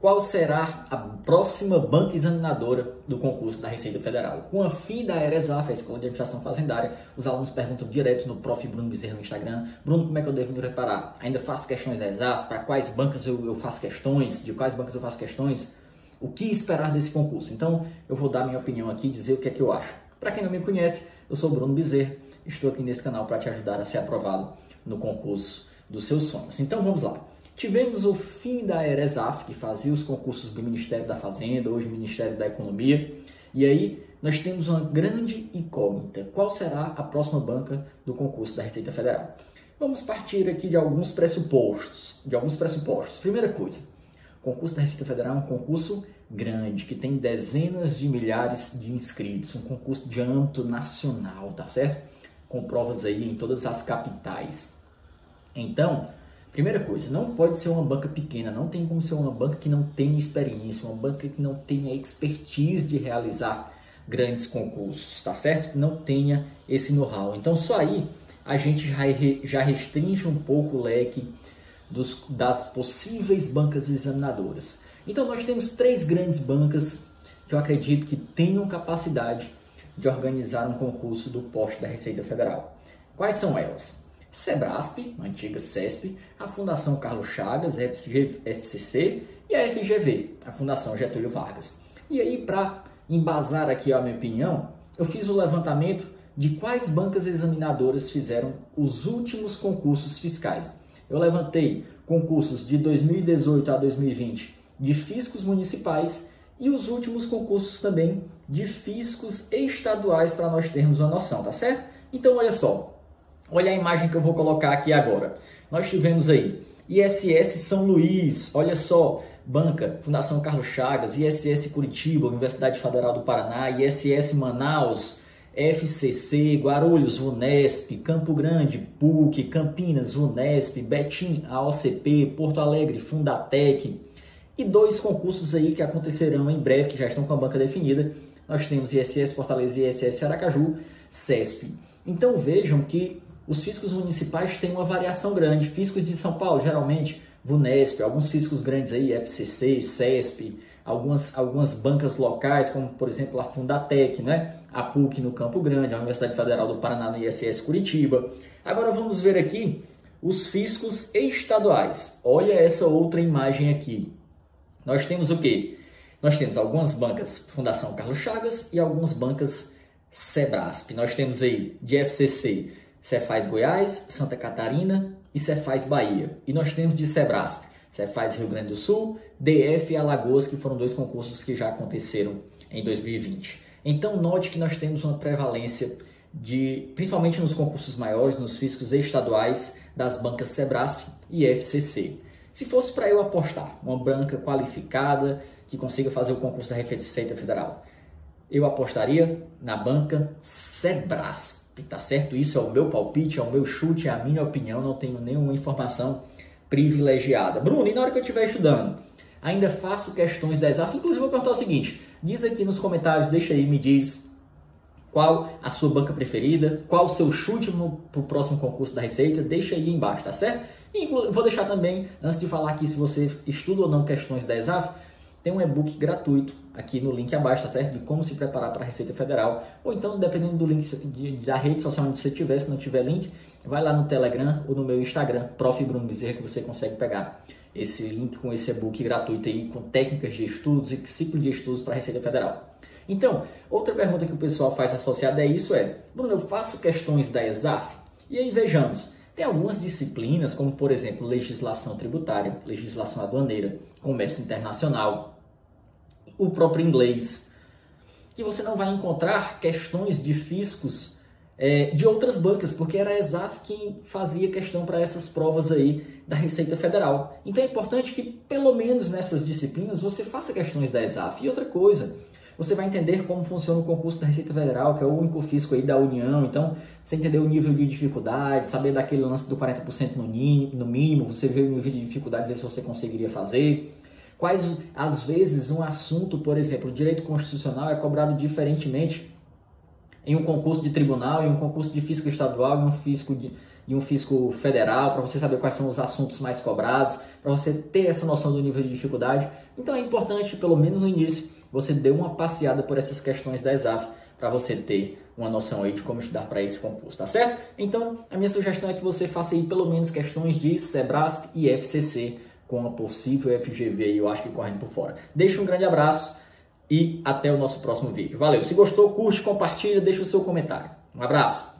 qual será a próxima banca examinadora do concurso da Receita Federal. Com a fim da ERESAF, a Escola de Administração Fazendária, os alunos perguntam direto no Prof. Bruno Bezerra no Instagram, Bruno, como é que eu devo me preparar? Ainda faço questões da ERESAF? Para quais bancas eu, eu faço questões? De quais bancas eu faço questões? O que esperar desse concurso? Então, eu vou dar minha opinião aqui e dizer o que é que eu acho. Para quem não me conhece, eu sou Bruno Bezerra, estou aqui nesse canal para te ajudar a ser aprovado no concurso dos seus sonhos. Então, vamos lá. Tivemos o fim da ERESAF, que fazia os concursos do Ministério da Fazenda, hoje Ministério da Economia. E aí nós temos uma grande incógnita. Qual será a próxima banca do concurso da Receita Federal? Vamos partir aqui de alguns pressupostos. De alguns pressupostos. Primeira coisa, o concurso da Receita Federal é um concurso grande, que tem dezenas de milhares de inscritos, um concurso de âmbito nacional, tá certo? Com provas aí em todas as capitais. Então, Primeira coisa, não pode ser uma banca pequena, não tem como ser uma banca que não tenha experiência, uma banca que não tenha expertise de realizar grandes concursos, tá certo? Que não tenha esse know-how. Então, só aí a gente já restringe um pouco o leque dos, das possíveis bancas examinadoras. Então, nós temos três grandes bancas que eu acredito que tenham capacidade de organizar um concurso do posto da Receita Federal. Quais são elas? Sebrasp, antiga CESP, a Fundação Carlos Chagas, FCC, e a FGV, a Fundação Getúlio Vargas. E aí, para embasar aqui a minha opinião, eu fiz o levantamento de quais bancas examinadoras fizeram os últimos concursos fiscais. Eu levantei concursos de 2018 a 2020 de fiscos municipais e os últimos concursos também de fiscos estaduais para nós termos uma noção, tá certo? Então, olha só, Olha a imagem que eu vou colocar aqui agora. Nós tivemos aí ISS São Luís, olha só, Banca, Fundação Carlos Chagas, ISS Curitiba, Universidade Federal do Paraná, ISS Manaus, FCC, Guarulhos, Unesp, Campo Grande, PUC, Campinas, Unesp, Betim, AOCP, Porto Alegre, Fundatec e dois concursos aí que acontecerão em breve, que já estão com a banca definida. Nós temos ISS Fortaleza e ISS Aracaju, CESP. Então vejam que os fiscos municipais têm uma variação grande. Fiscos de São Paulo, geralmente, VUNESP, alguns fiscos grandes aí, FCC, CESP, algumas, algumas bancas locais, como por exemplo a Fundatec, né? a PUC no Campo Grande, a Universidade Federal do Paraná no ISS Curitiba. Agora vamos ver aqui os fiscos estaduais. Olha essa outra imagem aqui. Nós temos o quê? Nós temos algumas bancas Fundação Carlos Chagas e algumas bancas Sebrasp. Nós temos aí de FCC Cefaz Goiás, Santa Catarina e Cefaz Bahia. E nós temos de Sebrasp, Cefaz Rio Grande do Sul, DF e Alagoas, que foram dois concursos que já aconteceram em 2020. Então note que nós temos uma prevalência de, principalmente nos concursos maiores, nos fiscos estaduais das bancas Sebrasp e FCC. Se fosse para eu apostar uma banca qualificada que consiga fazer o concurso da Receita Federal, eu apostaria na banca Sebrasp tá certo? Isso é o meu palpite, é o meu chute, é a minha opinião, não tenho nenhuma informação privilegiada. Bruno, e na hora que eu estiver estudando, ainda faço questões da ESAF? Inclusive, vou perguntar o seguinte, diz aqui nos comentários, deixa aí, me diz qual a sua banca preferida, qual o seu chute para o próximo concurso da Receita, deixa aí embaixo, tá certo? E vou deixar também, antes de falar aqui se você estuda ou não questões da ESAF, tem um e-book gratuito aqui no link abaixo, tá certo? De como se preparar para a Receita Federal. Ou então, dependendo do link de, da rede social onde você tiver, se não tiver link, vai lá no Telegram ou no meu Instagram, Prof. Bruno Bezerra, que você consegue pegar esse link com esse e-book gratuito aí, com técnicas de estudos e ciclo de estudos para a Receita Federal. Então, outra pergunta que o pessoal faz associada a isso é, Bruno, eu faço questões da ESAF? E aí vejamos, tem algumas disciplinas, como por exemplo legislação tributária, legislação aduaneira, comércio internacional, o próprio inglês, que você não vai encontrar questões de fiscos é, de outras bancas, porque era a ESAF quem fazia questão para essas provas aí da Receita Federal. Então é importante que, pelo menos nessas disciplinas, você faça questões da ESAF. E outra coisa, você vai entender como funciona o concurso da Receita Federal, que é o único fisco aí da União. Então, você entender o nível de dificuldade, saber daquele lance do 40% no mínimo, no mínimo, você vê o nível de dificuldade, ver se você conseguiria fazer. Quais, às vezes, um assunto, por exemplo, direito constitucional é cobrado diferentemente em um concurso de tribunal, em um concurso de fisco estadual, em um fisco de, de um fisco federal, para você saber quais são os assuntos mais cobrados, para você ter essa noção do nível de dificuldade. Então é importante, pelo menos no início, você dê uma passeada por essas questões da ESAF para você ter uma noção aí de como estudar para esse concurso, tá certo? Então, a minha sugestão é que você faça aí pelo menos questões de Sebrasp e FCC com a possível FGV aí, eu acho que correndo por fora. Deixa um grande abraço e até o nosso próximo vídeo. Valeu! Se gostou, curte, compartilha, deixa o seu comentário. Um abraço!